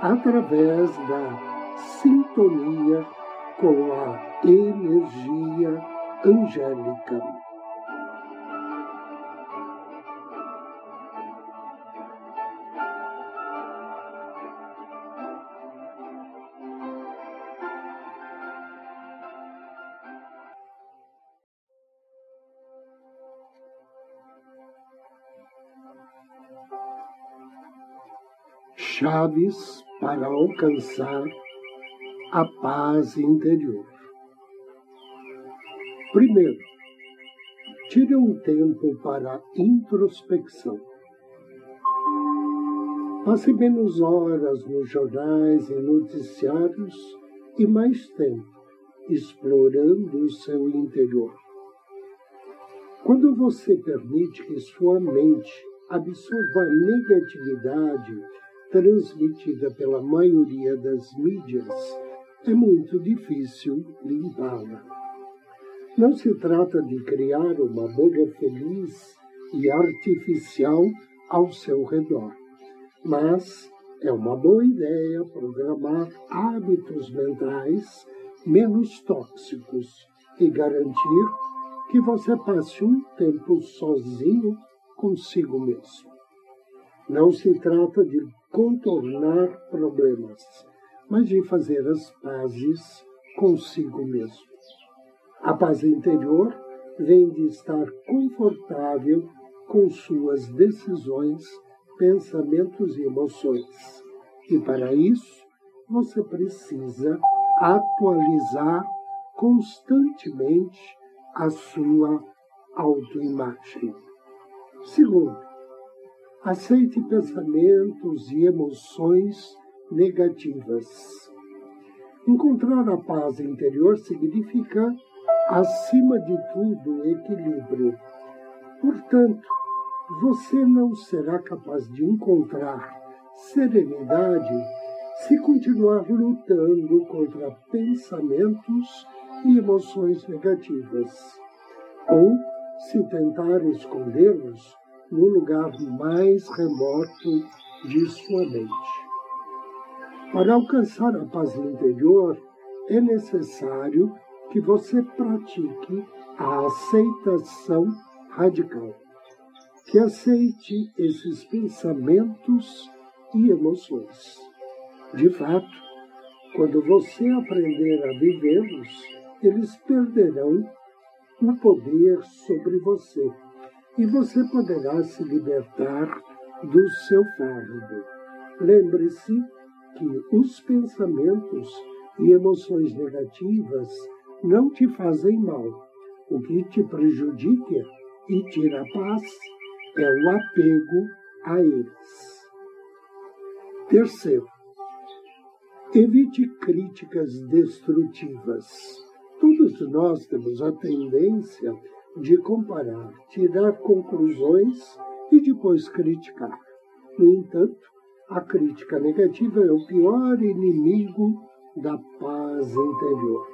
através da sintonia com a energia angélica. Chaves para alcançar a paz interior. Primeiro, tire um tempo para introspecção. Passe menos horas nos jornais e noticiários e mais tempo explorando o seu interior. Quando você permite que sua mente absorva a negatividade transmitida pela maioria das mídias, é muito difícil limpá-la. Não se trata de criar uma bolha feliz e artificial ao seu redor, mas é uma boa ideia programar hábitos mentais menos tóxicos e garantir que você passe um tempo sozinho consigo mesmo. Não se trata de contornar problemas, mas de fazer as pazes consigo mesmo. A paz interior vem de estar confortável com suas decisões, pensamentos e emoções. E para isso, você precisa atualizar constantemente a sua autoimagem. Segundo, Aceite pensamentos e emoções negativas. Encontrar a paz interior significa, acima de tudo, equilíbrio. Portanto, você não será capaz de encontrar serenidade se continuar lutando contra pensamentos e emoções negativas, ou se tentar escondê-los no lugar mais remoto de sua mente. Para alcançar a paz interior, é necessário que você pratique a aceitação radical, que aceite esses pensamentos e emoções. De fato, quando você aprender a vivê-los, eles perderão o poder sobre você e você poderá se libertar do seu fardo. Lembre-se que os pensamentos e emoções negativas não te fazem mal. O que te prejudica e tira a paz é o apego a eles. Terceiro, evite críticas destrutivas. Todos nós temos a tendência de comparar, tirar conclusões e depois criticar. No entanto, a crítica negativa é o pior inimigo da paz interior.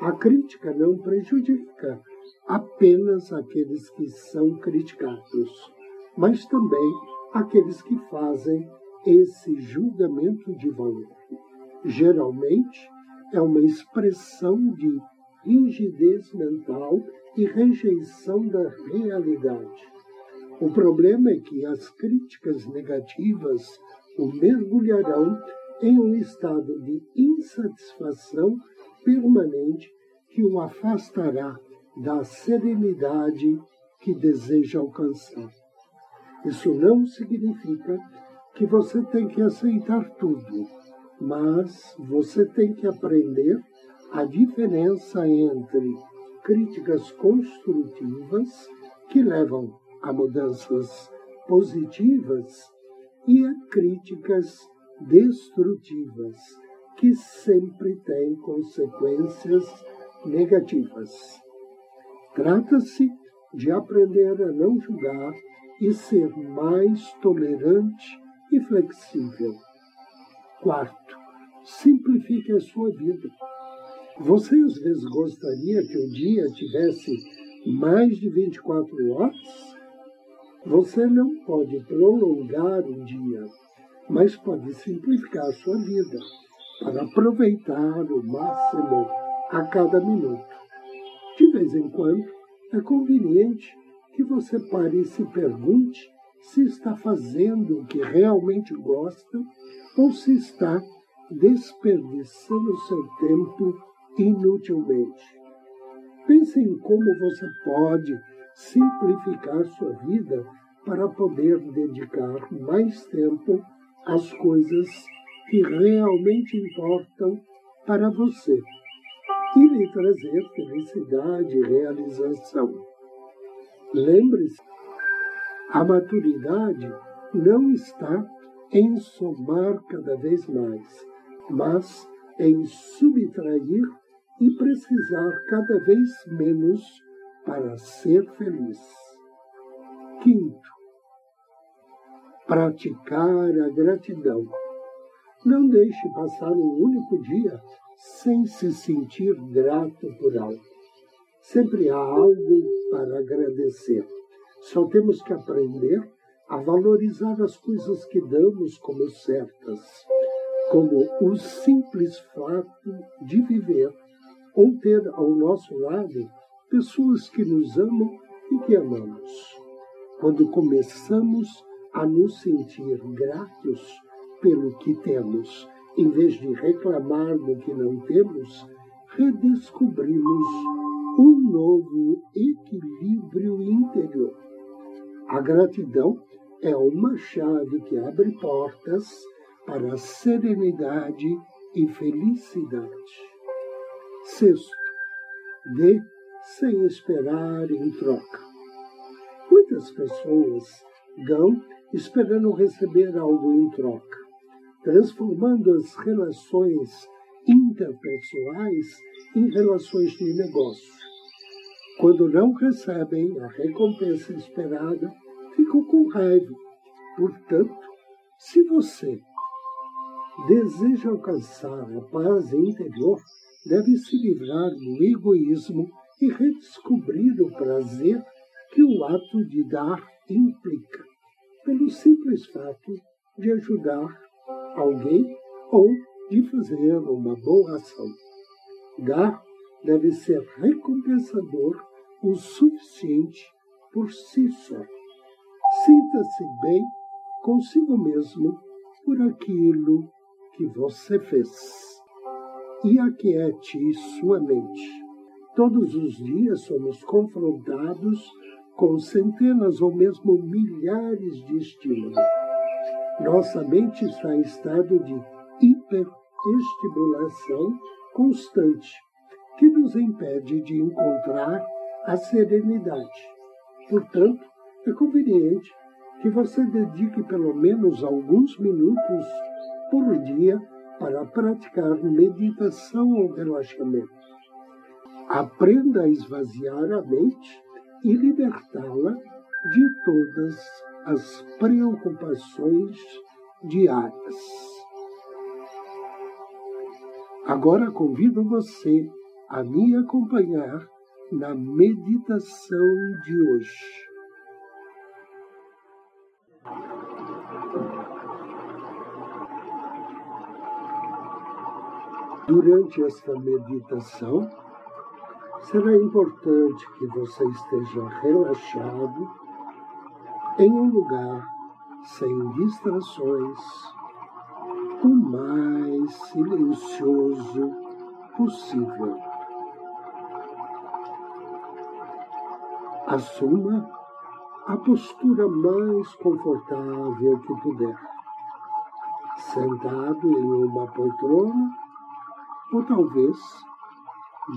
A crítica não prejudica apenas aqueles que são criticados, mas também aqueles que fazem esse julgamento de valor. Geralmente, é uma expressão de rigidez mental e rejeição da realidade. O problema é que as críticas negativas o mergulharão em um estado de insatisfação permanente que o afastará da serenidade que deseja alcançar. Isso não significa que você tem que aceitar tudo, mas você tem que aprender a diferença entre críticas construtivas que levam a mudanças positivas e a críticas destrutivas que sempre têm consequências negativas. Trata-se de aprender a não julgar e ser mais tolerante e flexível. Quarto, simplifique a sua vida. Você às vezes gostaria que o dia tivesse mais de 24 horas? Você não pode prolongar o dia, mas pode simplificar a sua vida para aproveitar o máximo a cada minuto. De vez em quando, é conveniente que você pare e se pergunte se está fazendo o que realmente gosta ou se está desperdiçando seu tempo inutilmente. Pense em como você pode simplificar sua vida para poder dedicar mais tempo às coisas que realmente importam para você e lhe trazer felicidade e realização. Lembre-se, a maturidade não está em somar cada vez mais, mas em subtrair e precisar cada vez menos para ser feliz. Quinto, praticar a gratidão. Não deixe passar um único dia sem se sentir grato por algo. Sempre há algo para agradecer. Só temos que aprender a valorizar as coisas que damos como certas, como o simples fato de viver ou ter ao nosso lado pessoas que nos amam e que amamos. Quando começamos a nos sentir gratos pelo que temos, em vez de reclamar do que não temos, redescobrimos um novo equilíbrio interior. A gratidão é uma chave que abre portas para a serenidade e felicidade. Sexto, dê sem esperar em troca. Muitas pessoas dão esperando receber algo em troca, transformando as relações interpessoais em relações de negócio. Quando não recebem a recompensa esperada, ficam com raiva. Portanto, se você deseja alcançar a paz interior, deve se livrar do egoísmo e redescobrir o prazer que o ato de dar implica, pelo simples fato de ajudar alguém ou de fazer uma boa ação. Dar deve ser recompensador o suficiente por si só. Sinta-se bem consigo mesmo por aquilo que você fez. E aquiete sua mente. Todos os dias somos confrontados com centenas ou mesmo milhares de estímulos. Nossa mente está em estado de hiperestimulação constante, que nos impede de encontrar a serenidade. Portanto, é conveniente que você dedique pelo menos alguns minutos por dia para praticar meditação ou relaxamento. Aprenda a esvaziar a mente e libertá-la de todas as preocupações diárias. Agora convido você a me acompanhar na meditação de hoje. Durante esta meditação, será importante que você esteja relaxado em um lugar sem distrações, o mais silencioso possível. Assuma a postura mais confortável que puder, sentado em uma poltrona ou talvez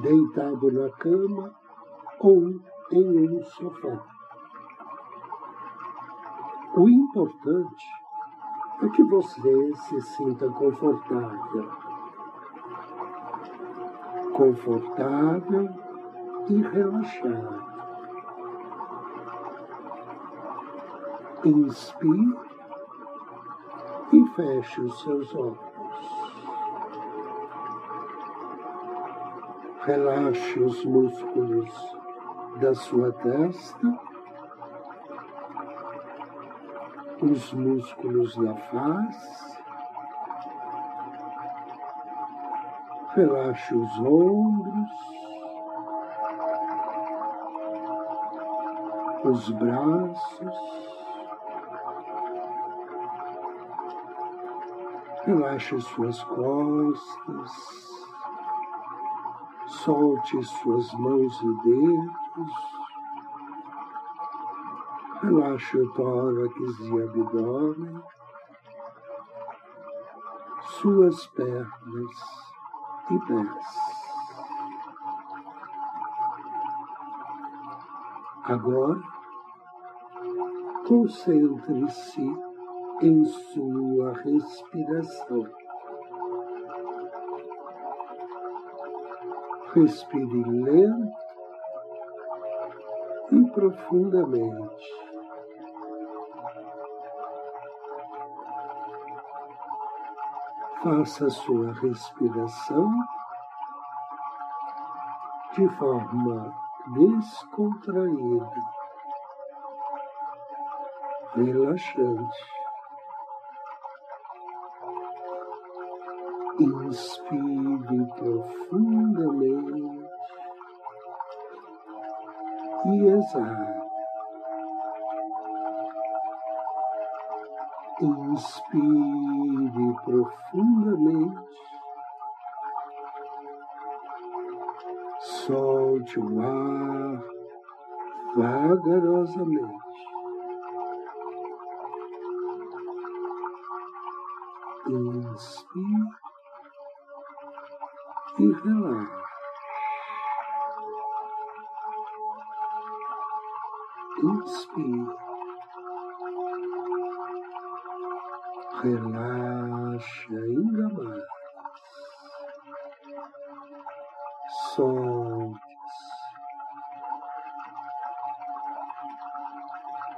deitado na cama ou em um sofá. O importante é que você se sinta confortável. Confortável e relaxado. Inspire e feche os seus olhos. Relaxe os músculos da sua testa, os músculos da face, relaxe os ombros, os braços, relaxe suas costas, solte suas mãos e dedos Relaxe o tórax e abdômen, suas pernas e pés. Agora, concentre-se em sua respiração. Respire lento e profundamente. Faça sua respiração de forma descontraída, relaxante. Inspire profundamente e exale. Inspire profundamente. Solte o ar vagarosamente. Inspire e relaxe. Inspire. relaxa ainda mais. Solte.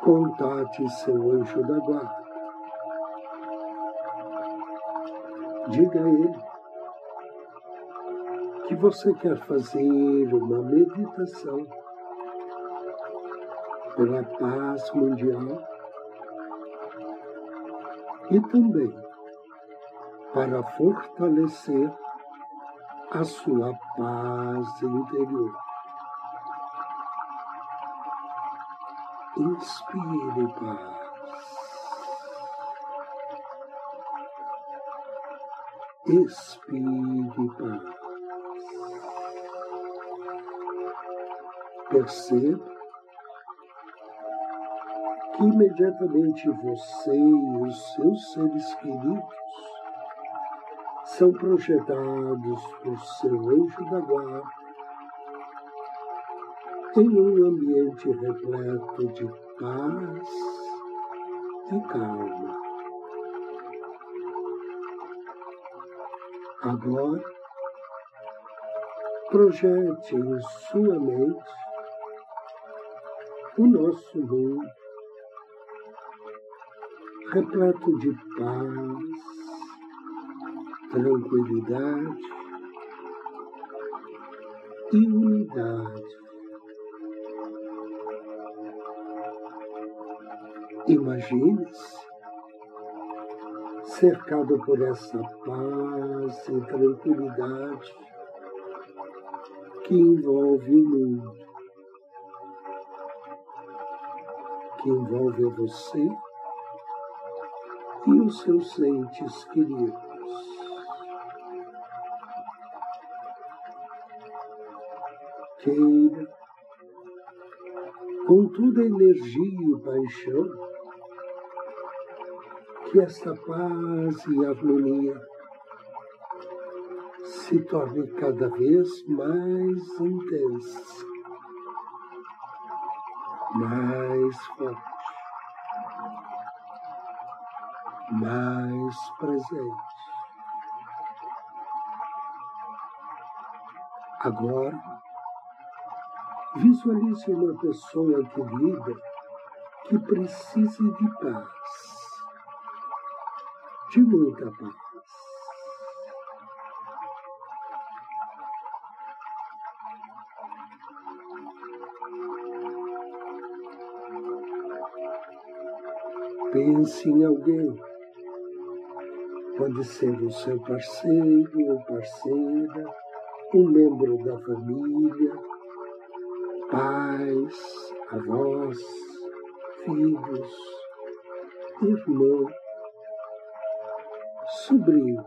Contate seu anjo da guarda. Diga a ele que você quer fazer uma meditação pela paz mundial e também para fortalecer a sua paz interior. Inspire paz. Expire paz. Perceba que imediatamente você e os seus seres queridos são projetados por seu anjo da guarda em um ambiente repleto de paz e calma. Agora, projete em sua mente o nosso mundo repleto de paz, tranquilidade e unidade. Imagine-se cercado por essa paz e tranquilidade que envolve o mundo, que envolve você e os seus entes queridos. Queira, com toda a energia e paixão, que esta paz e harmonia se torne cada vez mais intensa, mais forte mais presente. Agora, visualize uma pessoa querida que precise de paz, de muita paz. Em alguém. Pode ser o seu parceiro ou parceira, um membro da família, pais, avós, filhos, irmãos, sobrinhos.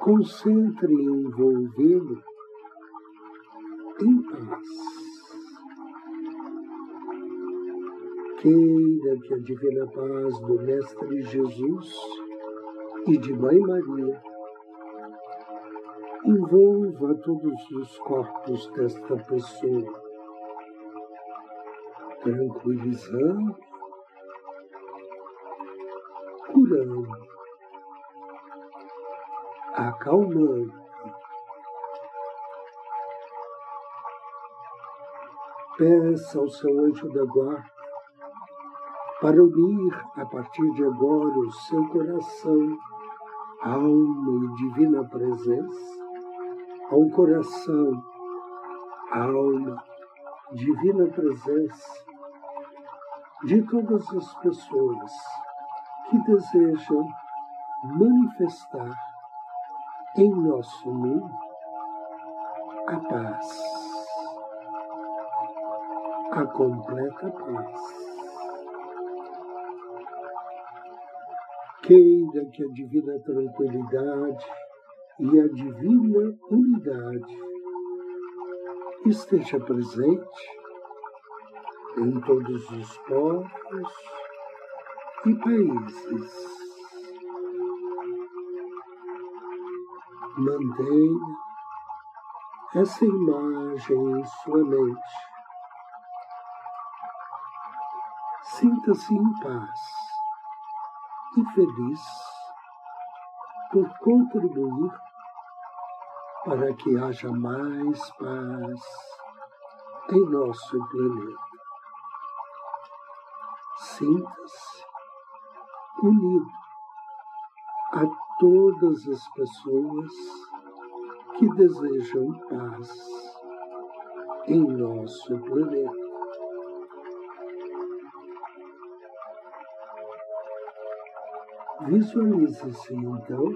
Concentre em envolvê-lo em paz. Queira que a divina paz do Mestre Jesus e de Mãe Maria envolva todos os corpos desta pessoa, tranquilizando, curando, acalmando. Peça ao seu anjo da guarda para unir a partir de agora o seu coração, alma e divina presença ao coração, alma, divina presença de todas as pessoas que desejam manifestar em nosso mundo a paz, a completa paz. Queira que a divina tranquilidade e a divina unidade esteja presente em todos os povos e países. Mantenha essa imagem em sua mente. Sinta-se em paz e feliz por contribuir para que haja mais paz em nosso planeta. Sinta-se unido a todas as pessoas que desejam paz em nosso planeta. Visualize-se então.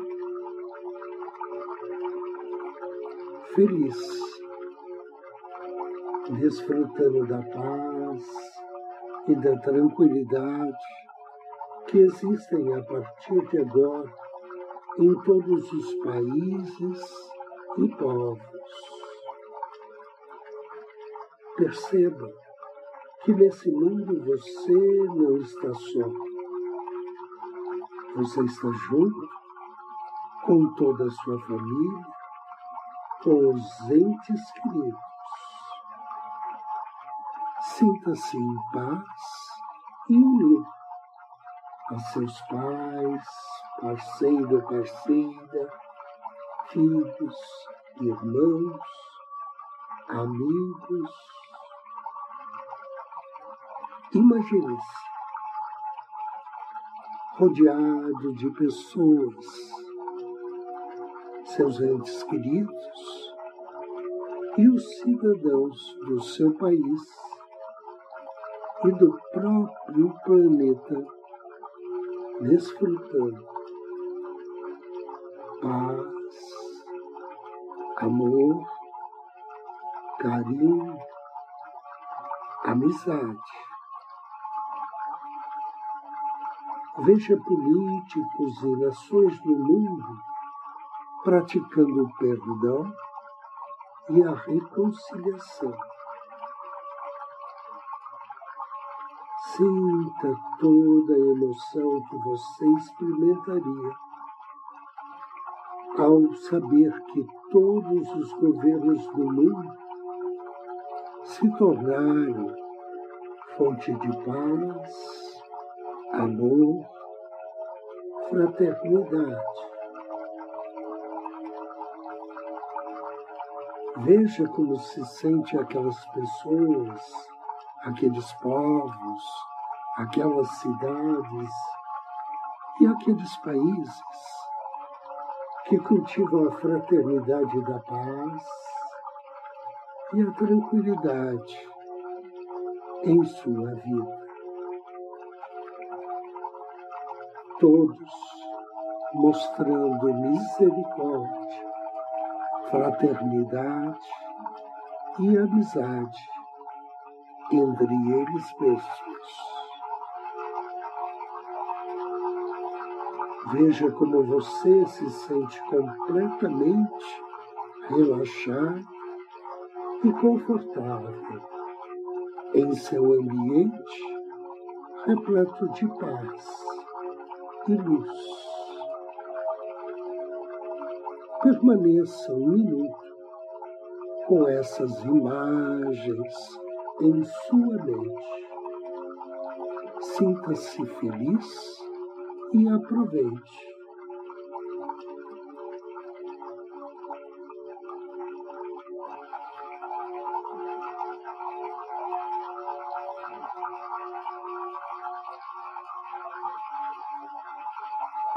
Feliz, desfrutando da paz e da tranquilidade que existem a partir de agora em todos os países e povos. Perceba que nesse mundo você não está só você está junto com toda a sua família, com os entes queridos. Sinta-se em paz e unido a seus pais, parceiro, parceira, filhos, irmãos, amigos. Imagine-se rodeado de pessoas, seus entes queridos e os cidadãos do seu país e do próprio planeta, desfrutando paz, amor, carinho, amizade Veja políticos e nações do mundo praticando o perdão e a reconciliação. Sinta toda a emoção que você experimentaria ao saber que todos os governos do mundo se tornaram fonte de paz, amor, fraternidade. Veja como se sente aquelas pessoas, aqueles povos, aquelas cidades e aqueles países que cultivam a fraternidade da paz e a tranquilidade em sua vida. Todos mostrando misericórdia, fraternidade e amizade entre eles mesmos. Veja como você se sente completamente relaxado e confortável em seu ambiente repleto de paz e luz. Permaneça um minuto com essas imagens em sua mente. Sinta-se feliz e aproveite.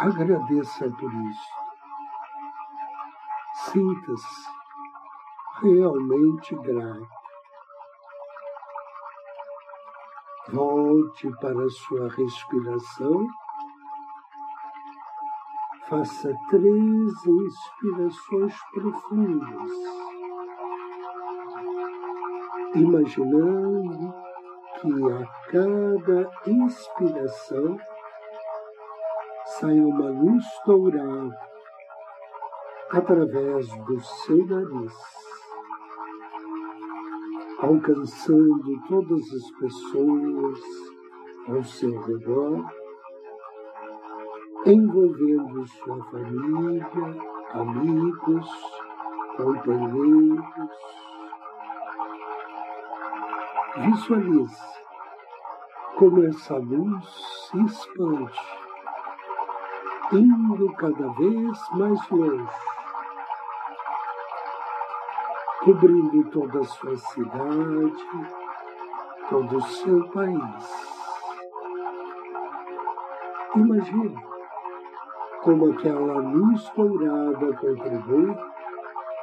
Agradeça por isso. Sinta-se realmente grato. Volte para a sua respiração Faça três inspirações profundas, imaginando que a cada inspiração sai uma luz dourada através do seu nariz, alcançando todas as pessoas ao seu redor envolvendo sua família, amigos, companheiros. Visualize como essa luz se expande, indo cada vez mais longe, cobrindo toda a sua cidade, todo o seu país. Imagine como aquela luz dourada contribui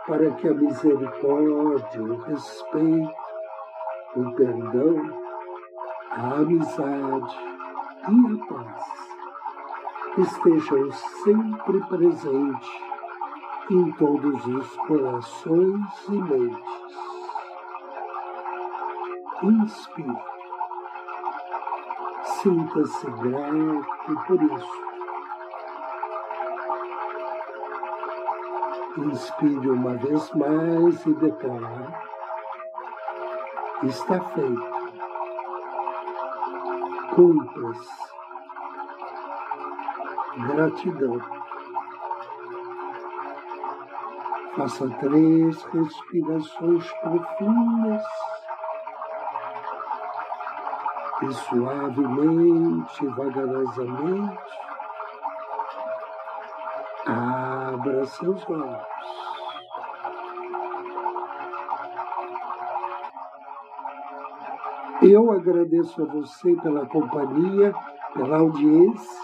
para que a misericórdia, o respeito, o perdão, a amizade e a paz estejam sempre presentes em todos os corações e mentes. Inspire. Sinta-se grato por isso. Inspire uma vez mais e declare: Está feito. Cumpra-se. Gratidão. Faça três respirações profundas e suavemente, vagarosamente, abra seus olhos. Eu agradeço a você pela companhia, pela audiência.